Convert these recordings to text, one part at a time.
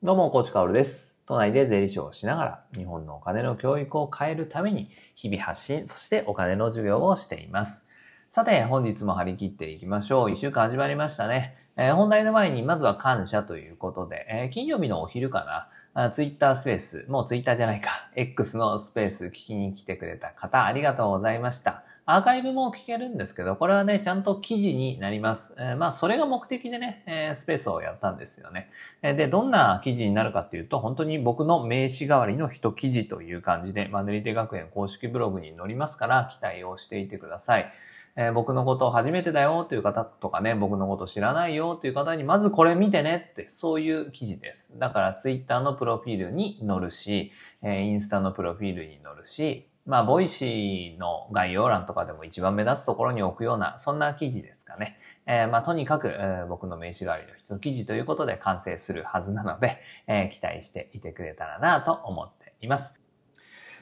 どうも、コーチカオルです。都内で税理士をしながら、日本のお金の教育を変えるために、日々発信、そしてお金の授業をしています。さて、本日も張り切っていきましょう。一週間始まりましたね。えー本題の前に、まずは感謝ということで、えー金曜日のお昼かな、ツイッタースペース、もうツイッターじゃないか、X のスペース聞きに来てくれた方、ありがとうございました。アーカイブも聞けるんですけど、これはね、ちゃんと記事になります。えーまあ、それが目的でね、えースペースをやったんですよね。えで、どんな記事になるかっていうと、本当に僕の名刺代わりの一記事という感じで、マネリテ学園公式ブログに載りますから、期待をしていてください。えー僕のことを初めてだよという方とかね、僕のこと知らないよという方に、まずこれ見てねって、そういう記事です。だから、ツイッターのプロフィールに載るし、えーインスタのプロフィールに載るし、まあ、ボイシーの概要欄とかでも一番目立つところに置くような、そんな記事ですかね。えーまあ、とにかく、えー僕の名刺代わりの一記事ということで完成するはずなので、えー期待していてくれたらなと思っています。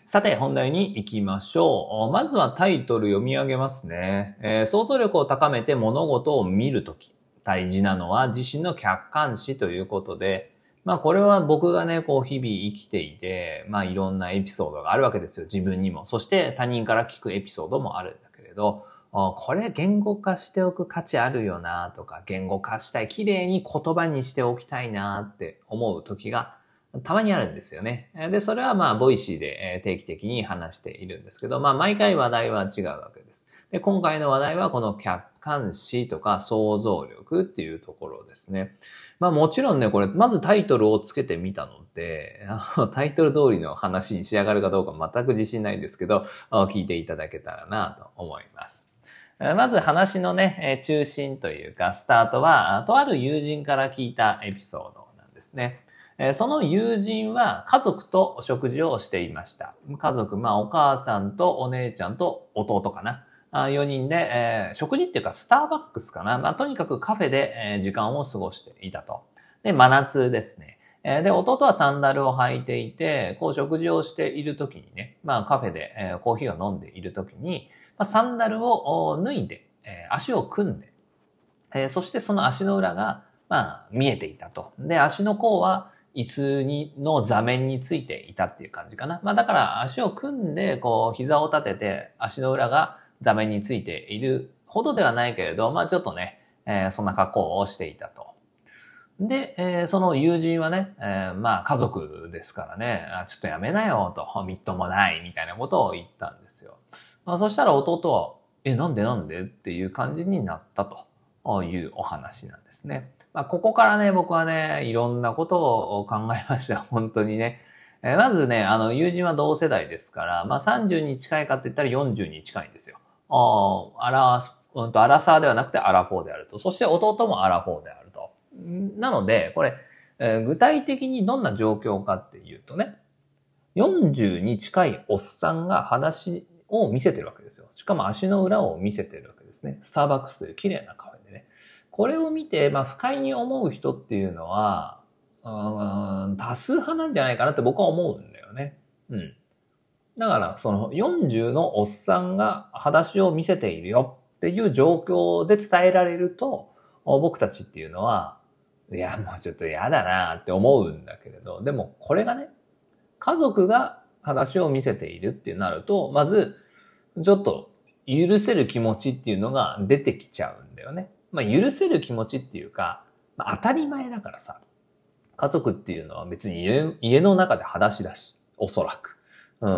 さて、本題に行きましょう。まずはタイトル読み上げますね。えー想像力を高めて物事を見るとき、大事なのは自身の客観視ということで、まあこれは僕がね、こう日々生きていて、まあいろんなエピソードがあるわけですよ。自分にも。そして他人から聞くエピソードもあるんだけれど、これ言語化しておく価値あるよなとか、言語化したい、綺麗に言葉にしておきたいなって思う時がたまにあるんですよね。で、それはまあ、ボイシーで定期的に話しているんですけど、まあ、毎回話題は違うわけです。で、今回の話題はこの客観視とか想像力っていうところですね。まあもちろんね、これ、まずタイトルをつけてみたので、タイトル通りの話に仕上がるかどうか全く自信ないんですけど、聞いていただけたらなと思います。まず話のね、中心というか、スタートは、とある友人から聞いたエピソードなんですね。その友人は家族と食事をしていました。家族、まあお母さんとお姉ちゃんと弟かな。4人で、えー食事っていうかスターバックスかな。まあとにかくカフェで、時間を過ごしていたと。で、真夏ですね。で、弟はサンダルを履いていて、こう食事をしている時にね、まあカフェで、コーヒーを飲んでいる時に、サンダルを脱いで、足を組んで、そしてその足の裏が、まあ、見えていたと。で、足の甲は椅子に、の座面についていたっていう感じかな。まあ、だから足を組んで、こう、膝を立てて、足の裏が座面についているほどではないけれど、まあ、ちょっとね、えーそんな格好をしていたと。で、えーその友人はね、えーまあ家族ですからね、あちょっとやめなよと、みっともないみたいなことを言ったんですよ。まあ、そしたら弟は、え、なんでなんでっていう感じになったというお話なんですね。まあ、ここからね、僕はね、いろんなことを考えました。本当にね。えーまずね、あの、友人は同世代ですから、まあ、30に近いかって言ったら40に近いんですよ。ああ、アラ、うんと、アラサーではなくてアラフォーであると。そして弟もアラフォーであると。なので、これ、えー具体的にどんな状況かっていうとね、40に近いおっさんが裸足を見せてるわけですよ。しかも足の裏を見せてるわけですね。スターバックスという綺麗なカフェ。これを見て、まあ、不快に思う人っていうのは、多数派なんじゃないかなって僕は思うんだよね。うん。だから、その40のおっさんが裸足を見せているよっていう状況で伝えられると、僕たちっていうのは、いや、もうちょっと嫌だなって思うんだけれど、でもこれがね、家族が話を見せているってなると、まず、ちょっと許せる気持ちっていうのが出てきちゃうんだよね。まあ、許せる気持ちっていうか、まあ、当たり前だからさ、家族っていうのは別に家家の中で裸足だし、おそらく。う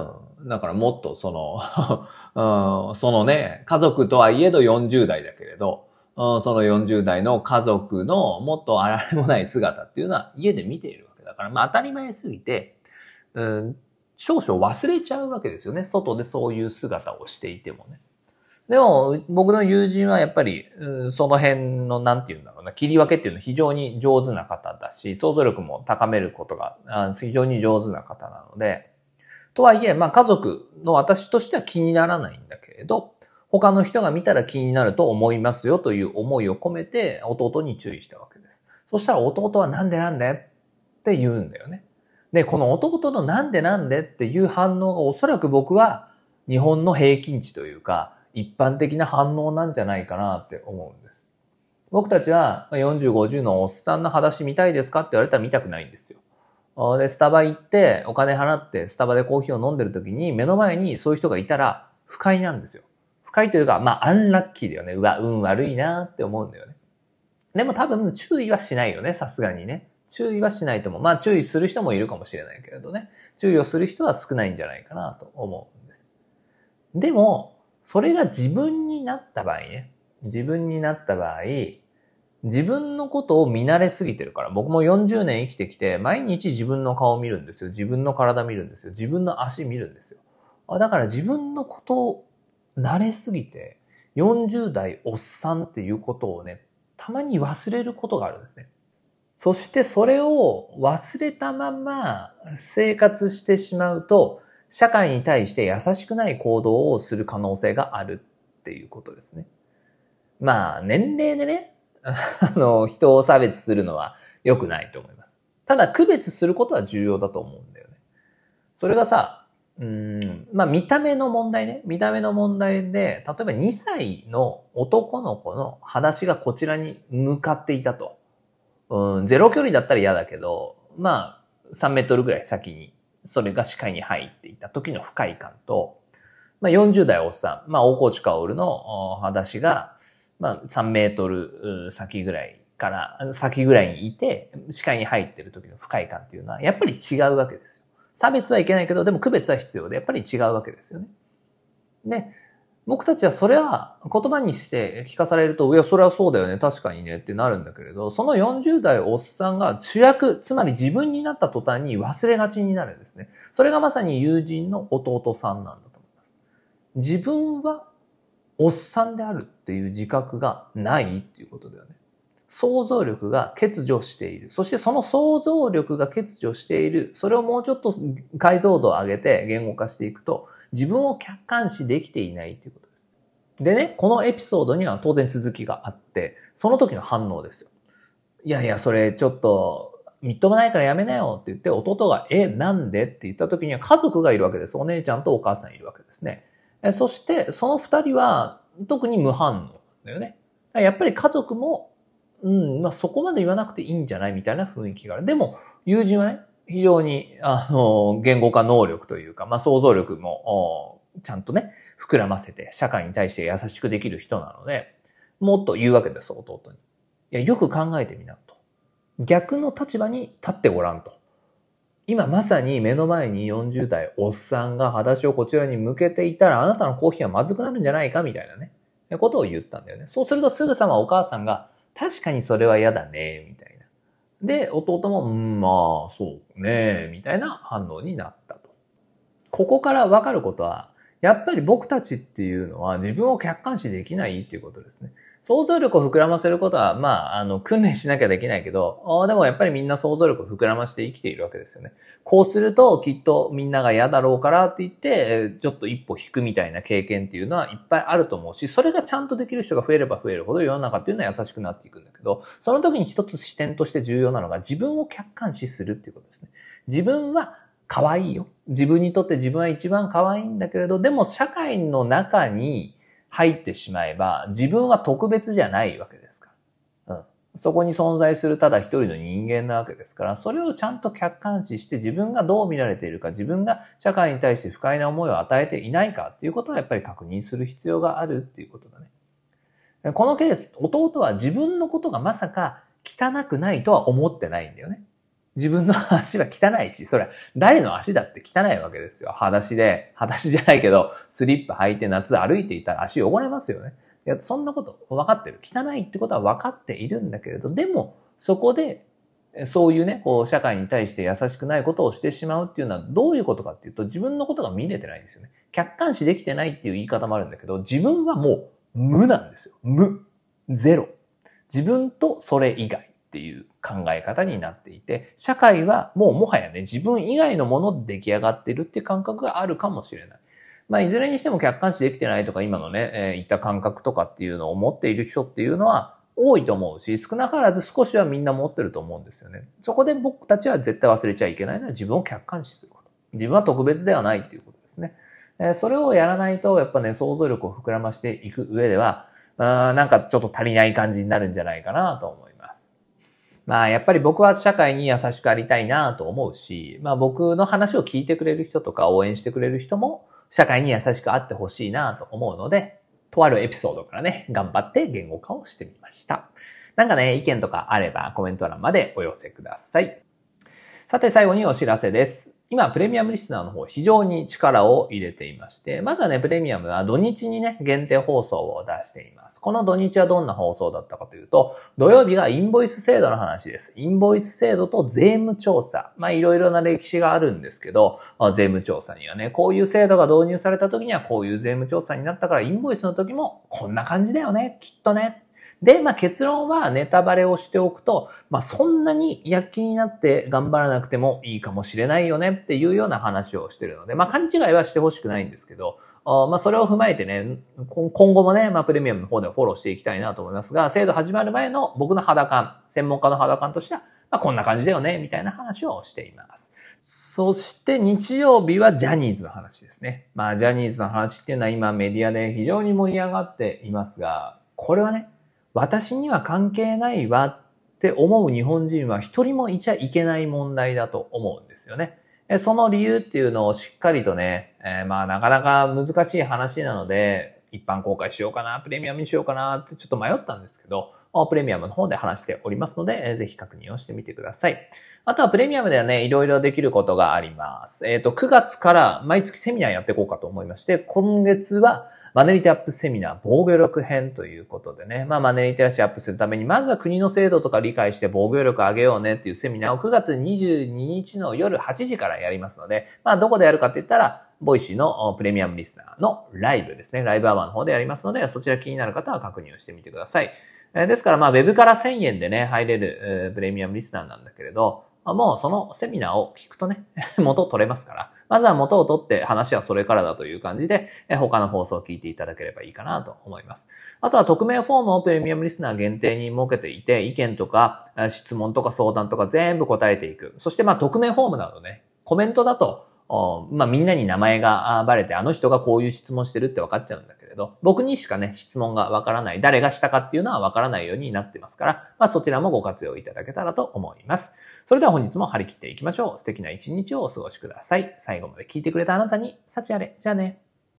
ん。だからもっとその、うん、そのね、家族とはいえど40代だけれど、うんその40代の家族のもっとあられもない姿っていうのは家で見ているわけだから、まあ当たり前すぎて、うん、少々忘れちゃうわけですよね。外でそういう姿をしていてもね。でも、僕の友人はやっぱり、その辺の、なんて言うんだろうな、切り分けっていうのは非常に上手な方だし、想像力も高めることが非常に上手な方なので、とはいえ、まあ家族の私としては気にならないんだけれど、他の人が見たら気になると思いますよという思いを込めて弟に注意したわけです。そしたら弟はなんでなんでって言うんだよね。で、この弟のなんでなんでっていう反応がおそらく僕は日本の平均値というか一般的な反応なんじゃないかなって思うんです。僕たちは40、50のおっさんの裸足見たいですかって言われたら見たくないんですよ。で、スタバ行ってお金払ってスタバでコーヒーを飲んでる時に目の前にそういう人がいたら不快なんですよ。不快というか、まあ、アンラッキーだよね。うわ、運悪いなって思うんだよね。でも多分注意はしないよね、さすがにね。注意はしないと思う。まあ注意する人もいるかもしれないけれどね。注意をする人は少ないんじゃないかなと思うんです。でも、それが自分になった場合ね。自分になった場合、自分のことを見慣れすぎてるから、僕も40年生きてきて、毎日自分の顔見るんですよ。自分の体見るんですよ。自分の足見るんですよ。だから自分のことを慣れすぎて、40代おっさんっていうことをね、たまに忘れることがあるんですね。そしてそれを忘れたまま生活してしまうと、社会に対して優しくない行動をする可能性があるっていうことですね。まあ、年齢でね、あの、人を差別するのは良くないと思います。ただ、区別することは重要だと思うんだよね。それがさ、うん、まあ見た目の問題ね。見た目の問題で、例えば2歳の男の子の裸足がこちらに向かっていたと。うん、ゼロ距離だったら嫌だけど、まあ3メートルぐらい先にそれが視界に入っていた時の不快感と、まあ40代おっさん、まあ大河内薫の裸足が、まあ3メートル先ぐらいから、先ぐらいにいて、視界に入ってる時の不快感っていうのはやっぱり違うわけですよ。差別はいけないけど、でも区別は必要で、やっぱり違うわけですよね。で、僕たちはそれは言葉にして聞かされると、いや、それはそうだよね、確かにねってなるんだけれど、その40代おっさんが主役、つまり自分になった途端に忘れがちになるんですね。それがまさに友人の弟さんなんだと思います。自分はおっさんであるっていう自覚がないっていうことだよね。想像力が欠如している。そしてその想像力が欠如している。それをもうちょっと解像度を上げて言語化していくと、自分を客観視できていないということです。でね、このエピソードには当然続きがあって、その時の反応ですよ。いやいや、それちょっと、みっともないからやめなよって言って、弟が、え、なんでって言った時には家族がいるわけです。お姉ちゃんとお母さんいるわけですね。そして、その二人は特に無反応だよね。やっぱり家族もうん、まあそこまで言わなくていいんじゃないみたいな雰囲気がある。でも、友人はね、非常に、あの、言語化能力というか、まあ想像力も、ちゃんとね、膨らませて、社会に対して優しくできる人なので、もっと言うわけです、弟に。いや、よく考えてみな、と。逆の立場に立ってごらんと。今まさに目の前に40代おっさんが裸足をこちらに向けていたら、あなたのコーヒーはまずくなるんじゃないかみたいなね、ことを言ったんだよね。そうするとすぐさまお母さんが、確かにそれは嫌だね、みたいな。で、弟も、うん、まあ、そうね、みたいな反応になったと。ここからわかることは、やっぱり僕たちっていうのは自分を客観視できないっていうことですね。想像力を膨らませることは、まあ、あの、訓練しなきゃできないけど、あでもやっぱりみんな想像力を膨らまして生きているわけですよね。こうするときっとみんなが嫌だろうからって言って、ちょっと一歩引くみたいな経験っていうのはいっぱいあると思うし、それがちゃんとできる人が増えれば増えるほど世の中っていうのは優しくなっていくんだけど、その時に一つ視点として重要なのが自分を客観視するっていうことですね。自分は可愛いよ。自分にとって自分は一番可愛いんだけれど、でも社会の中に入ってしまえば、自分は特別じゃないわけですから。うん。そこに存在するただ一人の人間なわけですから、それをちゃんと客観視して自分がどう見られているか、自分が社会に対して不快な思いを与えていないかっていうことはやっぱり確認する必要があるっていうことだね。このケース、弟は自分のことがまさか汚くないとは思ってないんだよね。自分の足は汚いし、それ誰の足だって汚いわけですよ。裸足で、裸足じゃないけど、スリップ履いて夏歩いていたら足汚れますよね。いや、そんなこと分かってる。汚いってことは分かっているんだけれど、でも、そこで、そういうね、こう、社会に対して優しくないことをしてしまうっていうのはどういうことかっていうと、自分のことが見れてないんですよね。客観視できてないっていう言い方もあるんだけど、自分はもう無なんですよ。無。ゼロ。自分とそれ以外。っていう考え方になっていて、社会はもうもはやね、自分以外のもので出来上がってるっていう感覚があるかもしれない。まあ、いずれにしても客観視できてないとか、今のね、えー、言った感覚とかっていうのを持っている人っていうのは多いと思うし、少なからず少しはみんな持ってると思うんですよね。そこで僕たちは絶対忘れちゃいけないのは自分を客観視すること。自分は特別ではないっていうことですね。えー、それをやらないと、やっぱね、想像力を膨らましていく上では、あなんかちょっと足りない感じになるんじゃないかなと思います。まあやっぱり僕は社会に優しくありたいなと思うし、まあ僕の話を聞いてくれる人とか応援してくれる人も社会に優しくあってほしいなと思うので、とあるエピソードからね、頑張って言語化をしてみました。なんかね、意見とかあればコメント欄までお寄せください。さて最後にお知らせです。今、プレミアムリスナーの方、非常に力を入れていまして、まずはね、プレミアムは土日にね、限定放送を出しています。この土日はどんな放送だったかというと、土曜日がインボイス制度の話です。インボイス制度と税務調査。まあ、いろいろな歴史があるんですけど、税務調査にはね、こういう制度が導入された時にはこういう税務調査になったから、インボイスの時もこんな感じだよね、きっとね。で、まあ結論はネタバレをしておくと、まあそんなに躍起になって頑張らなくてもいいかもしれないよねっていうような話をしてるので、まあ勘違いはしてほしくないんですけど、まあそれを踏まえてね、今後もね、まあプレミアムの方でフォローしていきたいなと思いますが、制度始まる前の僕の肌感、専門家の肌感としては、まあこんな感じだよね、みたいな話をしています。そして日曜日はジャニーズの話ですね。まあジャニーズの話っていうのは今メディアで非常に盛り上がっていますが、これはね、私には関係ないわって思う日本人は一人もいちゃいけない問題だと思うんですよね。その理由っていうのをしっかりとね、えー、まあなかなか難しい話なので、一般公開しようかな、プレミアムにしようかなってちょっと迷ったんですけど、プレミアムの方で話しておりますので、ぜひ確認をしてみてください。あとはプレミアムではね、いろいろできることがあります。えっ、ー、と、9月から毎月セミナーやっていこうかと思いまして、今月はマネリティアップセミナー防御力編ということでね、まあマネリテラシーアップするために、まずは国の制度とか理解して防御力上げようねっていうセミナーを9月22日の夜8時からやりますので、まあどこでやるかって言ったら、ボイシーのプレミアムリスナーのライブですね。ライブアワーの方でやりますので、そちら気になる方は確認をしてみてください。ですから、まあ、ウェブから1000円でね、入れるプレミアムリスナーなんだけれど、もうそのセミナーを聞くとね、元取れますから、まずは元を取って話はそれからだという感じで、他の放送を聞いていただければいいかなと思います。あとは匿名フォームをプレミアムリスナー限定に設けていて、意見とか質問とか相談とか全部答えていく。そしてまあ匿名フォームなどね、コメントだとまあみんなに名前がバレてあの人がこういう質問してるって分かっちゃうんだけれど、僕にしかね、質問が分からない、誰がしたかっていうのは分からないようになってますから、まあそちらもご活用いただけたらと思います。それでは本日も張り切っていきましょう。素敵な一日をお過ごしください。最後まで聞いてくれたあなたに、幸あれ。じゃあね。